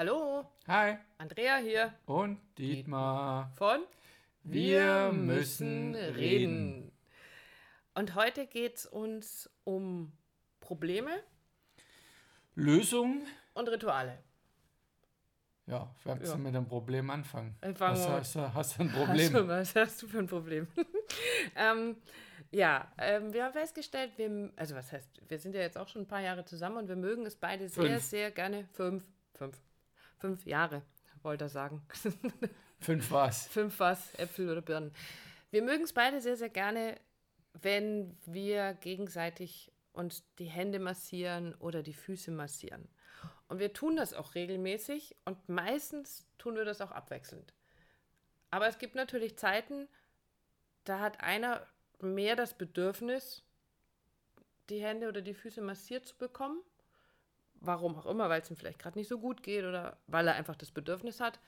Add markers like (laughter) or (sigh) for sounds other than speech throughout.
Hallo, Hi Andrea hier und Dietmar. von Wir müssen reden. Und heute geht es uns um Probleme Lösung? und Rituale. Ja, wir Ja. mit einem Problem anfangen. Äh, fangen Was hast du, hast du ein (laughs) Hast Problem? du, was hast du für ein Problem? (laughs) ähm, ja, ähm, wir haben festgestellt, wir, also was heißt, wir sind ja jetzt auch schon ein paar Jahre zusammen und wir mögen es beide sehr, Fünf. sehr gerne. Fünf, fünf, fünf Jahre, wollte er sagen. (laughs) Fünf was? Fünf was, Äpfel oder Birnen. Wir mögen es beide sehr, sehr gerne, wenn wir gegenseitig uns die Hände massieren oder die Füße massieren. Und wir tun das auch regelmäßig und meistens tun wir das auch abwechselnd. Aber es gibt natürlich Zeiten, da hat einer mehr das Bedürfnis, die Hände oder die Füße massiert zu bekommen. Warum auch immer, weil es ihm vielleicht gerade nicht so gut geht oder weil er einfach das Bedürfnis hat.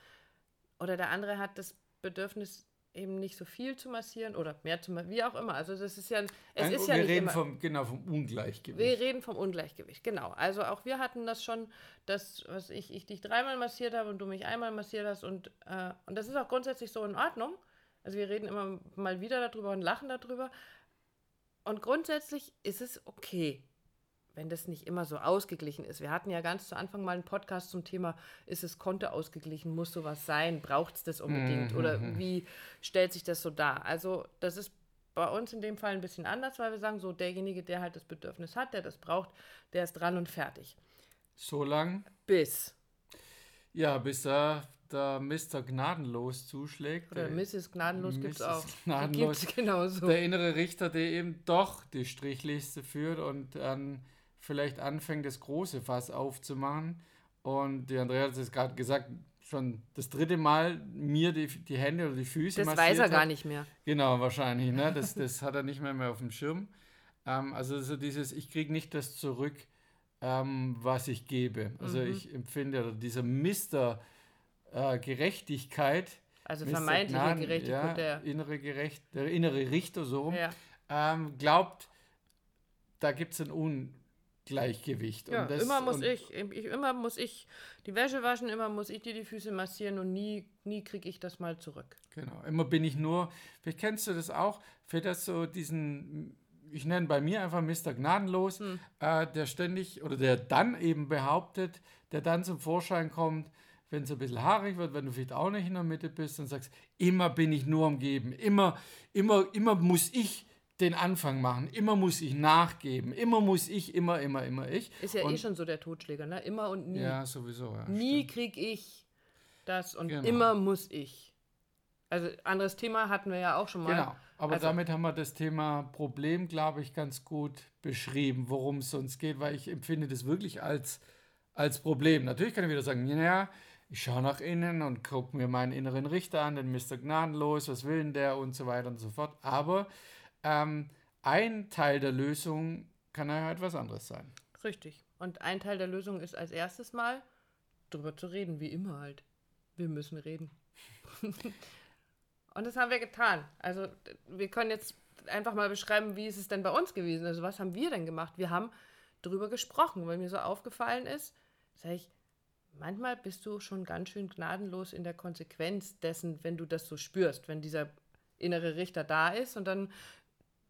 Oder der andere hat das Bedürfnis, eben nicht so viel zu massieren oder mehr zu massieren, wie auch immer. Also das ist ja, es Ein- ist ja wir nicht reden immer, vom, genau, vom Ungleichgewicht. wir reden vom Ungleichgewicht, genau. Also auch wir hatten das schon, dass was ich, ich dich dreimal massiert habe und du mich einmal massiert hast und, äh, und das ist auch grundsätzlich so in Ordnung. Also wir reden immer mal wieder darüber und lachen darüber. Und grundsätzlich ist es okay, wenn das nicht immer so ausgeglichen ist. Wir hatten ja ganz zu Anfang mal einen Podcast zum Thema, ist es Konto ausgeglichen, muss sowas sein, braucht es das unbedingt oder wie stellt sich das so dar? Also das ist bei uns in dem Fall ein bisschen anders, weil wir sagen, so derjenige, der halt das Bedürfnis hat, der das braucht, der ist dran und fertig. So lang, Bis. ja, bis da der Mr. Gnadenlos zuschlägt. Oder der, Mrs. Gnadenlos gibt es auch. Gnadenlos. gibt's genauso. der innere Richter, der eben doch die Strichliste führt und dann vielleicht anfängt, das große Fass aufzumachen. Und die Andrea hat es gerade gesagt, schon das dritte Mal mir die, die Hände oder die Füße Das weiß er hat. gar nicht mehr. Genau, wahrscheinlich. Ne? (laughs) Das, das hat er nicht mehr, mehr auf dem Schirm. Ähm, also so dieses, ich kriege nicht das zurück, ähm, was ich gebe. Also Mhm. ich empfinde, oder dieser Mister äh, Gerechtigkeit, Also vermeintliche Gnaden, Gerechtigkeit ja, der. innere Gerecht, der innere Richter so rum, Ja. ähm, glaubt, da gibt es ein Ungleichgewicht. Ja, das, immer muss ich, ich, immer muss ich die Wäsche waschen, immer muss ich dir die Füße massieren und nie, nie kriege ich das mal zurück. Genau, immer bin ich nur, vielleicht kennst du das auch, für das so diesen, ich nenne bei mir einfach Mr. Gnadenlos, Hm. äh, der ständig, oder der dann eben behauptet, der dann zum Vorschein kommt, wenn es ein bisschen haarig wird, wenn du vielleicht auch nicht in der Mitte bist und sagst, immer bin ich nur am Geben, immer, immer, immer muss ich den Anfang machen, immer muss ich nachgeben, immer muss ich, immer, immer, immer ich. Ist ja eh Und- schon so der Totschläger, ne? Immer und nie. Ja, sowieso. Ja, nie krieg ich das und Genau. immer muss ich. Also anderes Thema hatten wir ja auch schon mal. Genau, aber Also- damit haben wir das Thema Problem, glaube ich, ganz gut beschrieben, worum es uns geht, weil ich empfinde das wirklich als, als Problem. Natürlich kann ich wieder sagen, naja, ich schaue nach innen und gucke mir meinen inneren Richter an, den Mr. Gnadenlos, was will denn der und so weiter und so fort. Aber ähm, ein Teil der Lösung kann ja etwas anderes sein. Richtig. Und ein Teil der Lösung ist als erstes mal drüber zu reden, wie immer halt. Wir müssen reden. (laughs) und das haben wir getan. Also wir können jetzt einfach mal beschreiben, wie ist es denn bei uns gewesen? Also was haben wir denn gemacht? Wir haben drüber gesprochen, weil mir so aufgefallen ist, sage ich, manchmal bist du schon ganz schön gnadenlos in der Konsequenz dessen, wenn du das so spürst, wenn dieser innere Richter da ist und dann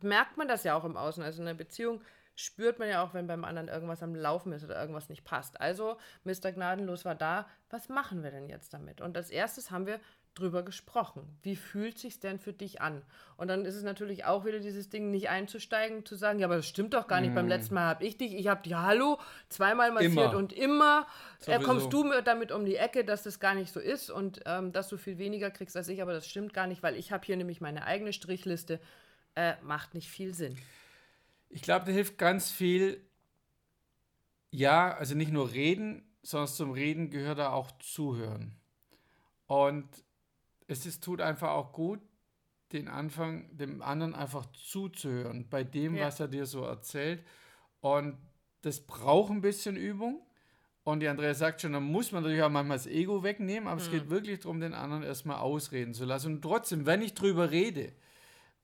merkt man das ja auch im Außen. Also in einer Beziehung spürt man ja auch, wenn beim anderen irgendwas am Laufen ist oder irgendwas nicht passt. Also, Mr. Gnadenlos war da. Was machen wir denn jetzt damit? Und als erstes haben wir drüber gesprochen. Wie fühlt sich's denn für dich an? Und dann ist es natürlich auch wieder dieses Ding, nicht einzusteigen, zu sagen, ja, aber das stimmt doch gar nicht. Beim letzten Mal habe ich dich, ich habe dich, hallo, zweimal massiert Immer. und immer äh, kommst du mir damit um die Ecke, dass das gar nicht so ist und ähm, dass du viel weniger kriegst als ich, aber das stimmt gar nicht, weil ich habe hier nämlich meine eigene Strichliste. Äh, macht nicht viel Sinn. Ich glaube, da hilft ganz viel, ja, also nicht nur reden, sondern zum Reden gehört da auch zuhören. Und es ist, tut einfach auch gut, den Anfang, dem anderen einfach zuzuhören, bei dem, Ja. was er dir so erzählt. Und das braucht ein bisschen Übung. Und die Andrea sagt schon, da muss man natürlich auch manchmal das Ego wegnehmen, aber es geht wirklich darum, den anderen erstmal ausreden zu lassen. Und trotzdem, wenn ich drüber rede,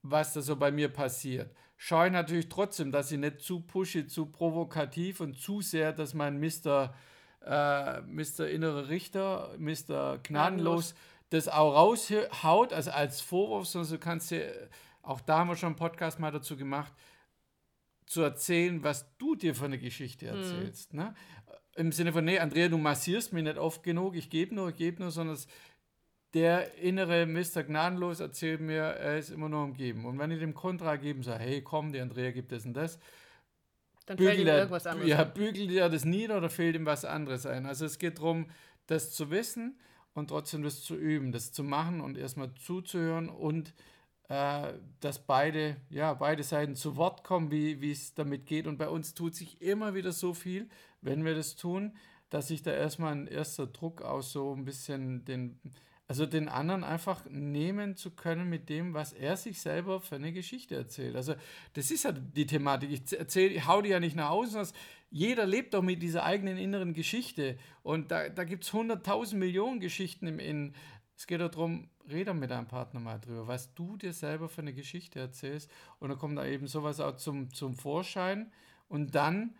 was da so bei mir passiert, schaue ich natürlich trotzdem, dass ich nicht zu pushe, zu provokativ und zu sehr, dass mein Mr. äh, Mr. Innere Richter, Mr. Gnadenlos, das auch raushaut, also als Vorwurf, sondern du kannst dir, auch da haben wir schon einen Podcast mal dazu gemacht, zu erzählen, was du dir für eine Geschichte Mhm. erzählst. Ne? Im Sinne von, nee, Andrea, du massierst mich nicht oft genug, ich gebe nur, ich gebe nur, sondern es, der innere Mr. Gnadenlos erzählt mir, er ist immer nur umgeben. Und wenn ich dem Kontra geben sage, hey, komm, die Andrea gibt das und das, Dann fällt ihm bügelt er, irgendwas anderes. ja, bügelt er das nieder oder fehlt ihm was anderes ein? Also es geht darum, das zu wissen und trotzdem das zu üben, das zu machen und erstmal zuzuhören und äh, dass beide, ja, beide Seiten zu Wort kommen, wie wie es damit geht. Und bei uns tut sich immer wieder so viel, wenn wir das tun, dass sich da erstmal ein erster Druck aus so ein bisschen den, also den anderen einfach nehmen zu können mit dem, was er sich selber für eine Geschichte erzählt. Also das ist ja die Thematik. Ich erzähle, ich hau die ja nicht nach außen, jeder lebt doch mit dieser eigenen inneren Geschichte. Und da, da gibt es hunderttausend Millionen Geschichten im Innen. Es geht darum, rede mit deinem Partner mal drüber, was du dir selber für eine Geschichte erzählst. Und dann kommt da eben sowas auch zum, zum Vorschein. Und dann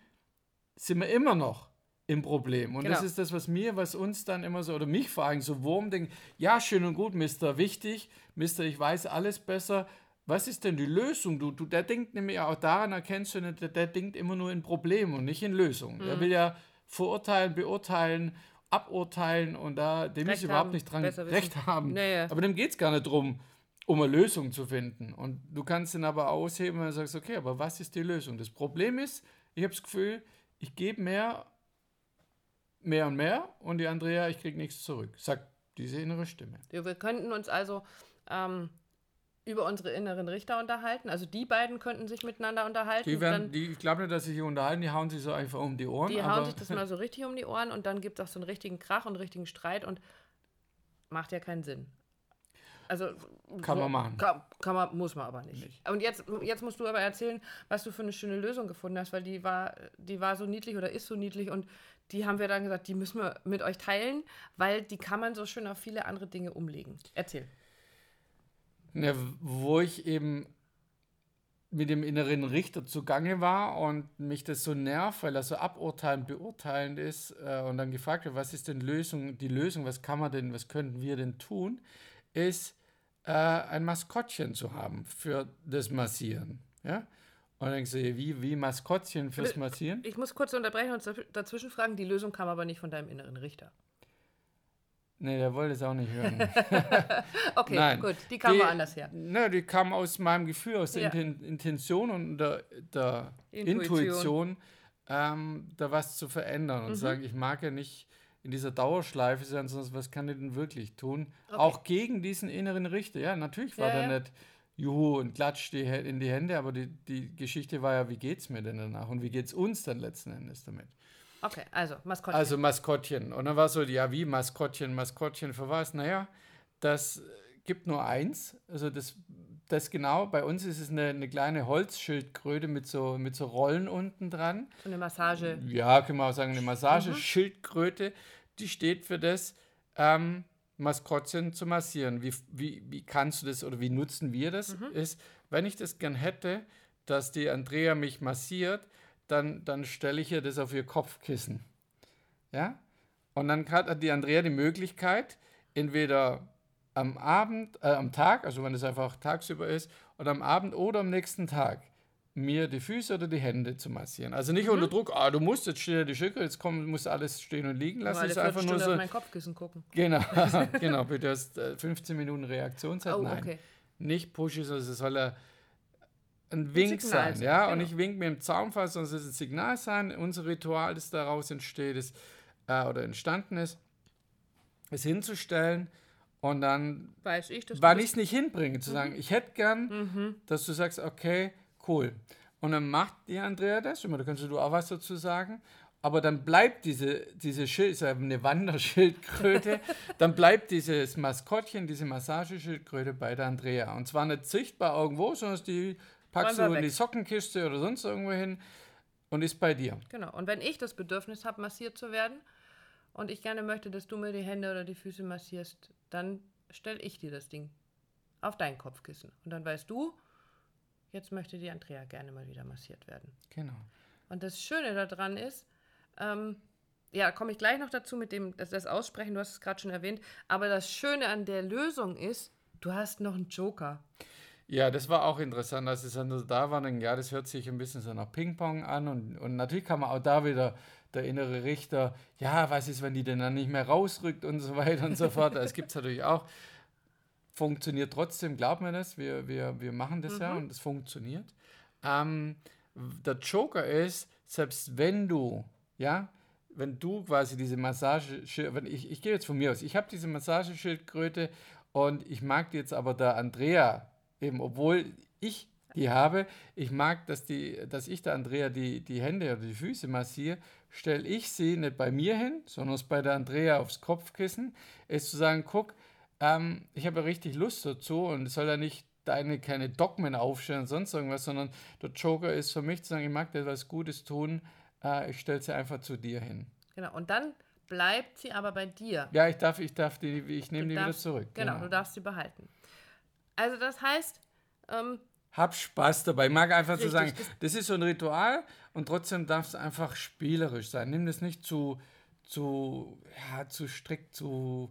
sind wir immer noch im Problem. Und das Genau. ist das, was mir, was uns dann immer so, oder mich vor allem so Wurm denkt, ja, schön und gut, Mister, wichtig, Mister, ich weiß alles besser. Was ist denn die Lösung? Du, du, der denkt nämlich auch daran, erkennst du nicht, der, der denkt immer nur in Problemen und nicht in Lösungen. Der Mhm. will ja verurteilen, beurteilen, aburteilen und da, dem Recht ist überhaupt haben, nicht dran recht haben. Naja. Aber dem geht es gar nicht darum, um eine Lösung zu finden. Und du kannst ihn aber ausheben, wenn du sagst, okay, aber was ist die Lösung? Das Problem ist, ich habe das Gefühl, ich gebe mehr, mehr und mehr und die Andrea, ich kriege nichts zurück. Sagt diese innere Stimme. Ja, Wir könnten uns also ähm, über unsere inneren Richter unterhalten. Also die beiden könnten sich miteinander unterhalten. Die werden, die, ich glaube nicht, dass sie sich unterhalten, die hauen sich so einfach um die Ohren. die hauen sich das mal so richtig um die Ohren und dann gibt es auch so einen richtigen Krach und einen richtigen Streit und macht ja keinen Sinn. Also Kann so- man machen. Kann, kann man, muss man aber nicht. Und jetzt, jetzt musst du aber erzählen, was du für eine schöne Lösung gefunden hast, weil die war, die war so niedlich oder ist so niedlich und die haben wir dann gesagt, die müssen wir mit euch teilen, weil die kann man so schön auf viele andere Dinge umlegen. Erzähl. Ne, wo ich eben mit dem inneren Richter zugange war und mich das so nervt, weil er so aburteilend, beurteilend ist äh, und dann gefragt wird, was ist denn Lösung, die Lösung, was kann man denn, was könnten wir denn tun, ist äh, ein Maskottchen zu haben für das Massieren. Ja? Und dann denkst du, wie, wie Maskottchen fürs Massieren? Ich muss kurz unterbrechen und dazw- dazwischen fragen, die Lösung kam aber nicht von deinem inneren Richter. Nee, der wollte es auch nicht hören. (laughs) Okay, Nein. gut, die kam woanders her. Ne, die kam aus meinem Gefühl, aus der Ja. Inten Intention und der, der Intuition. Intuition, ähm, da was zu verändern Mhm. und sagen, ich mag ja nicht in dieser Dauerschleife sein, sondern was kann ich denn wirklich tun? Auch gegen diesen inneren Richter. Ja, natürlich war Ja, der ja. nicht Juhu und klatscht die in die Hände, aber die, die Geschichte war ja, wie geht's mir denn danach und wie geht's uns dann letzten Endes damit? Okay, also Maskottchen. Also Maskottchen. Und dann war so, ja, wie Maskottchen, Maskottchen für was? Naja, das gibt nur eins. Also das, das genau, bei uns ist es eine, eine kleine Holzschildkröte mit so, mit so Rollen unten dran. so eine Massage. Ja, können wir auch sagen, eine Massageschildkröte, die steht für das, ähm, Maskottchen zu massieren. Wie, wie, wie kannst du das oder wie nutzen wir das? Ist, wenn ich das gern hätte, dass die Andrea mich massiert, dann, dann stelle ich ihr das auf ihr Kopfkissen. Ja? Und dann hat die Andrea die Möglichkeit, entweder am Abend, äh, am Tag, also wenn es einfach tagsüber ist, oder am Abend oder am nächsten Tag, mir die Füße oder die Hände zu massieren. Also nicht unter Druck, ah, du musst jetzt stehen, die Schicke, jetzt komm, muss alles stehen und liegen lassen. Ist einfach nur so, auf mein Kopfkissen gucken. genau, (laughs) (laughs) genau, bitte hast äh, 15 Minuten Reaktionszeit. Oh, Nein, okay. nicht pushy, sondern es soll ein Wink Signal sein, ja, genau. und ich wink mir im Zaunfall, sondern es ist ein Signal sein. Unser Ritual, das daraus entsteht, ist, äh, oder entstanden ist, es hinzustellen und dann Weiß ich, wann ich es nicht hinbringe, zu sagen, ich hätte gern, dass du sagst, okay, cool. Und dann macht die Andrea das, immer, da kannst du auch was dazu sagen. Aber dann bleibt diese, diese Schild, ist ja eine Wanderschildkröte, (laughs) dann bleibt dieses Maskottchen, diese Massageschildkröte bei der Andrea. Und zwar nicht sichtbar irgendwo, sondern die packst du in die weg. Sockenkiste oder sonst irgendwo hin und ist bei dir. Genau. Und wenn ich das Bedürfnis habe, massiert zu werden und ich gerne möchte, dass du mir die Hände oder die Füße massierst, dann stelle ich dir das Ding auf dein Kopfkissen. Und dann weißt du, jetzt möchte die Andrea gerne mal wieder massiert werden. Genau. Und das Schöne daran ist, ähm, ja, komme ich gleich noch dazu mit dem, das, das Aussprechen, du hast es gerade schon erwähnt. Aber das Schöne an der Lösung ist, du hast noch einen Joker. Ja, das war auch interessant, als es dann da war. Dann, ja, das hört sich ein bisschen so nach Ping-Pong an. Und, und natürlich kann man auch da wieder der innere Richter, ja, was ist, wenn die denn dann nicht mehr rausrückt und so weiter und so fort. (laughs) Das gibt es natürlich auch. Funktioniert trotzdem, glaubt mir das. Wir, wir, wir machen das mhm. ja und es funktioniert. Ähm, der Joker ist, selbst wenn du, ja, wenn du quasi diese Massage, wenn ich, ich gehe jetzt von mir aus, ich habe diese Massageschildkröte und ich mag die jetzt aber der Andrea eben, obwohl ich die habe, ich mag, dass, die, dass ich der Andrea die, die Hände oder die Füße massiere, stelle ich sie nicht bei mir hin, sondern es bei der Andrea aufs Kopfkissen, ist zu sagen, guck, ähm, ich habe ja richtig Lust dazu und es soll ja nicht deine keine Dogmen aufstellen und sonst irgendwas, sondern der Joker ist für mich zu sagen, ich mag dir was Gutes tun, äh, ich stelle sie einfach zu dir hin. Genau, und dann bleibt sie aber bei dir. Ja, ich darf, ich darf die, ich nehme die wieder zurück. Genau, genau, du darfst sie behalten. Also das heißt, ähm, hab Spaß dabei. Ich mag einfach Richtig, zu sagen, das ist so ein Ritual und trotzdem darf es einfach spielerisch sein. Nimm das nicht zu, zu, ja, zu strikt, zu,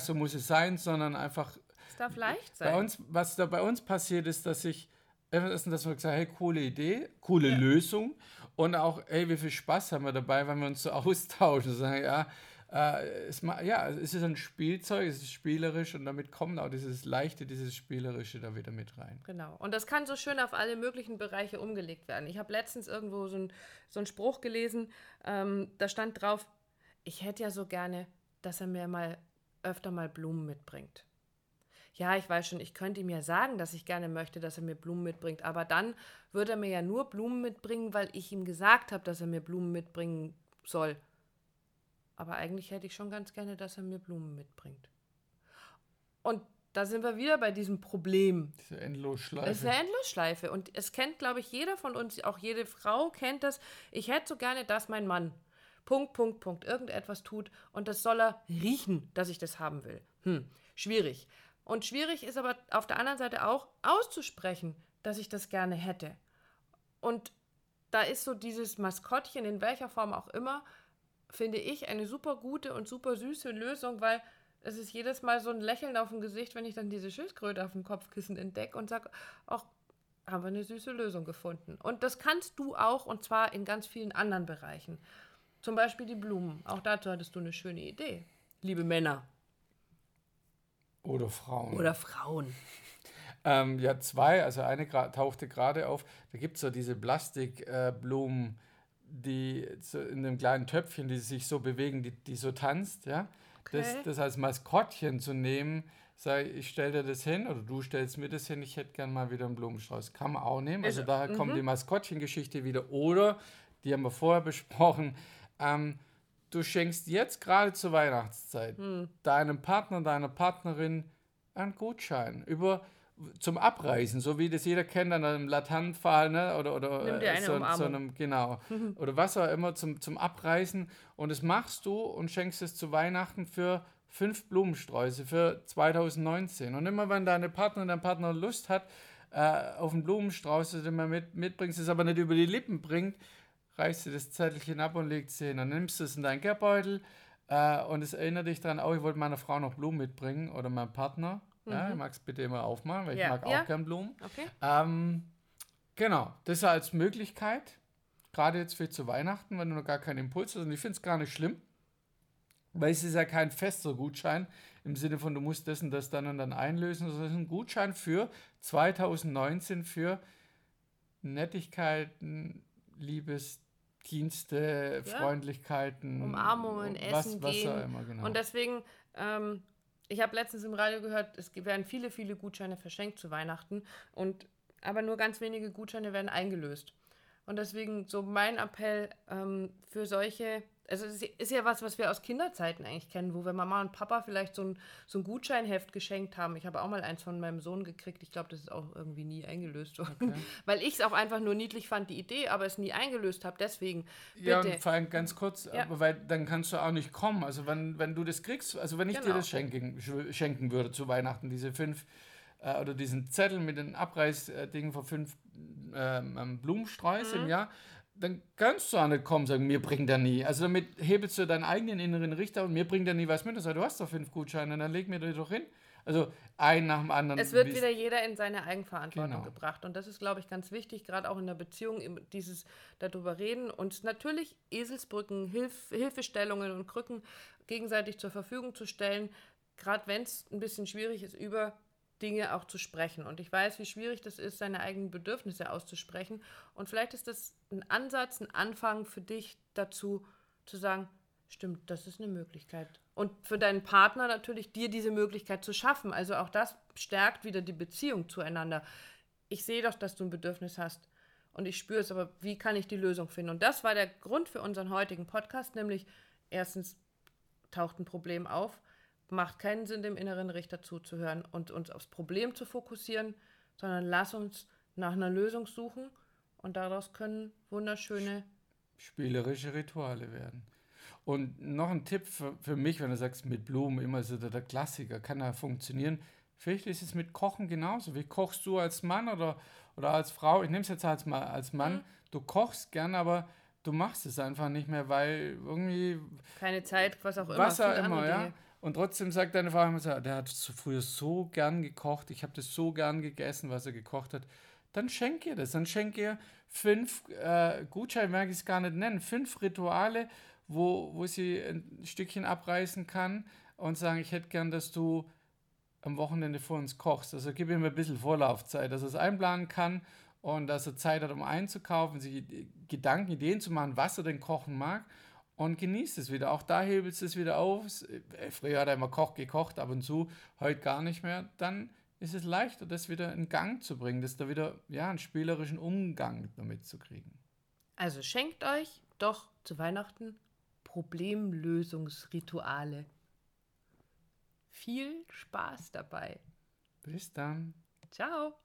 so muss es sein, sondern einfach. Es darf leicht sein. Bei uns, was da bei uns passiert ist, dass ich, dass wir gesagt hey, coole Idee, coole ja. Lösung und auch, hey, wie viel Spaß haben wir dabei, wenn wir uns so (laughs) austauschen. Sagen, ja, äh, es, ja, es ist ein Spielzeug, es ist spielerisch und damit kommt auch dieses Leichte, dieses Spielerische da wieder mit rein. Genau. Und das kann so schön auf alle möglichen Bereiche umgelegt werden. Ich habe letztens irgendwo so, ein, so einen Spruch gelesen, ähm, da stand drauf, ich hätte ja so gerne, dass er mir mal öfter mal Blumen mitbringt. Ja, ich weiß schon, ich könnte ihm ja sagen, dass ich gerne möchte, dass er mir Blumen mitbringt, aber dann würde er mir ja nur Blumen mitbringen, weil ich ihm gesagt habe, dass er mir Blumen mitbringen soll. Aber eigentlich hätte ich schon ganz gerne, dass er mir Blumen mitbringt. Und da sind wir wieder bei diesem Problem. Diese Endlosschleife. Das ist eine Endlosschleife. Und es kennt, glaube ich, jeder von uns, auch jede Frau kennt das. Ich hätte so gerne, dass mein Mann Punkt, Punkt, Punkt irgendetwas tut und das soll er riechen, dass ich das haben will. Hm, schwierig. Und schwierig ist aber auf der anderen Seite auch auszusprechen, dass ich das gerne hätte. Und da ist so dieses Maskottchen, in welcher Form auch immer, finde ich, eine super gute und super süße Lösung, weil es ist jedes Mal so ein Lächeln auf dem Gesicht, wenn ich dann diese Schildkröte auf dem Kopfkissen entdecke und sage, auch haben wir eine süße Lösung gefunden. Und das kannst du auch, und zwar in ganz vielen anderen Bereichen. Zum Beispiel die Blumen. Auch dazu hattest du eine schöne Idee, liebe Männer. Oder Frauen. Oder Frauen. Ähm, ja, zwei. Also eine tauchte gerade auf. Da gibt es so diese Plastikblumen. Äh, die so in dem kleinen Töpfchen, die sich so bewegen, die, die so tanzt, ja. Okay. Das, das als Maskottchen zu nehmen, sag ich, stell dir das hin oder du stellst mir das hin, ich hätte gern mal wieder einen Blumenstrauß. Kann man auch nehmen. Also, also da kommt die Maskottchengeschichte wieder. Oder, die haben wir vorher besprochen, ähm, du schenkst jetzt gerade zur Weihnachtszeit hm. deinem Partner, deiner Partnerin einen Gutschein über zum Abreißen, so wie das jeder kennt an einem Laternenpfahl, ne? oder, oder eine so, so einem, genau, (laughs) oder was auch immer zum, zum Abreißen und das machst du und schenkst es zu Weihnachten für fünf Blumensträuße für 2019 und immer wenn deine Partnerin, dein Partner Lust hat äh, auf einen Blumenstrauß, den man mit, mitbringst, es aber nicht über die Lippen bringt, reißt du das Zettelchen ab und legst es hin. Dann nimmst du es in deinen Geldbeutel äh, und es erinnert dich daran, oh, ich wollte meiner Frau noch Blumen mitbringen oder meinem Partner. Mhm. Ja, ich mag es bitte immer aufmachen, weil ja. ich mag ja. auch gern Blumen. Okay. Ähm, genau, das als Möglichkeit, gerade jetzt für zu Weihnachten, wenn du noch gar keinen Impuls hast. Und ich finde es gar nicht schlimm, weil es ist ja kein fester Gutschein im Sinne von, du musst das und das dann und dann einlösen, sondern es ist ein Gutschein für 2019 für Nettigkeiten, Liebesdienste, ja. Freundlichkeiten, Umarmungen, was, Essen was gehen. Immer, genau. Und deswegen ähm, ich habe letztens im Radio gehört, es werden viele, viele Gutscheine verschenkt zu Weihnachten und aber nur ganz wenige Gutscheine werden eingelöst. Und deswegen so mein Appell ähm, für solche also es ist ja was, was wir aus Kinderzeiten eigentlich kennen, wo wir Mama und Papa vielleicht so ein, so ein Gutscheinheft geschenkt haben. Ich habe auch mal eins von meinem Sohn gekriegt. Ich glaube, das ist auch irgendwie nie eingelöst worden. Okay. (laughs) Weil ich es auch einfach nur niedlich fand, die Idee, aber es nie eingelöst habe. Deswegen. Bitte. Ja, und vor allem ganz kurz, ja. weil dann kannst du auch nicht kommen. Also wenn, wenn du das kriegst, also wenn ich genau. dir das schenken, schenken würde zu Weihnachten, diese fünf äh, oder diesen Zettel mit den Abreißdingen für fünf ähm, Blumensträuße mhm. im Jahr dann kannst du auch nicht kommen und sagen, mir bringt er nie. Also damit hebelst du deinen eigenen inneren Richter und mir bringt er nie was mit. Also, du hast doch fünf Gutscheine, dann leg mir die doch hin. Also ein nach dem anderen. Es wird wieder jeder in seine Eigenverantwortung genau. gebracht. Und das ist, glaube ich, ganz wichtig, gerade auch in der Beziehung, dieses darüber reden und natürlich Eselsbrücken, Hilf, Hilfestellungen und Krücken gegenseitig zur Verfügung zu stellen, gerade wenn es ein bisschen schwierig ist, über Dinge auch zu sprechen. Und ich weiß, wie schwierig das ist, seine eigenen Bedürfnisse auszusprechen. Und vielleicht ist das ein Ansatz, ein Anfang für dich dazu, zu sagen, stimmt, das ist eine Möglichkeit. Und für deinen Partner natürlich, dir diese Möglichkeit zu schaffen. Also auch das stärkt wieder die Beziehung zueinander. Ich sehe doch, dass du ein Bedürfnis hast. Und ich spüre es, aber wie kann ich die Lösung finden? Und das war der Grund für unseren heutigen Podcast, nämlich erstens taucht ein Problem auf, macht keinen Sinn, dem inneren Richter zuzuhören und uns aufs Problem zu fokussieren, sondern lass uns nach einer Lösung suchen und daraus können wunderschöne spielerische Rituale werden. Und noch ein Tipp für, für mich, wenn du sagst, mit Blumen immer so der, der Klassiker, kann ja funktionieren. Vielleicht ist es mit Kochen genauso. Wie kochst du als Mann oder, oder als Frau? Ich nehme es jetzt als, als Mann. Mhm. Du kochst gern, aber du machst es einfach nicht mehr, weil irgendwie. Keine Zeit, was auch immer. Was auch immer, ja. Und trotzdem sagt deine Frau immer so, der hat früher so gern gekocht, ich habe das so gern gegessen, was er gekocht hat. Dann schenk ihr das. Dann schenk ihr fünf äh, Gutscheine, mag ich es gar nicht nennen, fünf Rituale, wo, wo sie ein Stückchen abreißen kann und sagen, ich hätte gern, dass du am Wochenende vor uns kochst. Also gib ihm ein bisschen Vorlaufzeit, dass er es einplanen kann und dass er Zeit hat, um einzukaufen, sich Gedanken, Ideen zu machen, was er denn kochen mag und genießt es wieder. Auch da hebelst du es wieder auf. Äh, früher hat er immer Koch gekocht, ab und zu, heute gar nicht mehr. Dann ist es leichter, das wieder in Gang zu bringen, das da wieder ja, einen spielerischen Umgang damit zu kriegen. Also schenkt euch doch zu Weihnachten Problemlösungsrituale. Viel Spaß dabei. Bis dann. Ciao.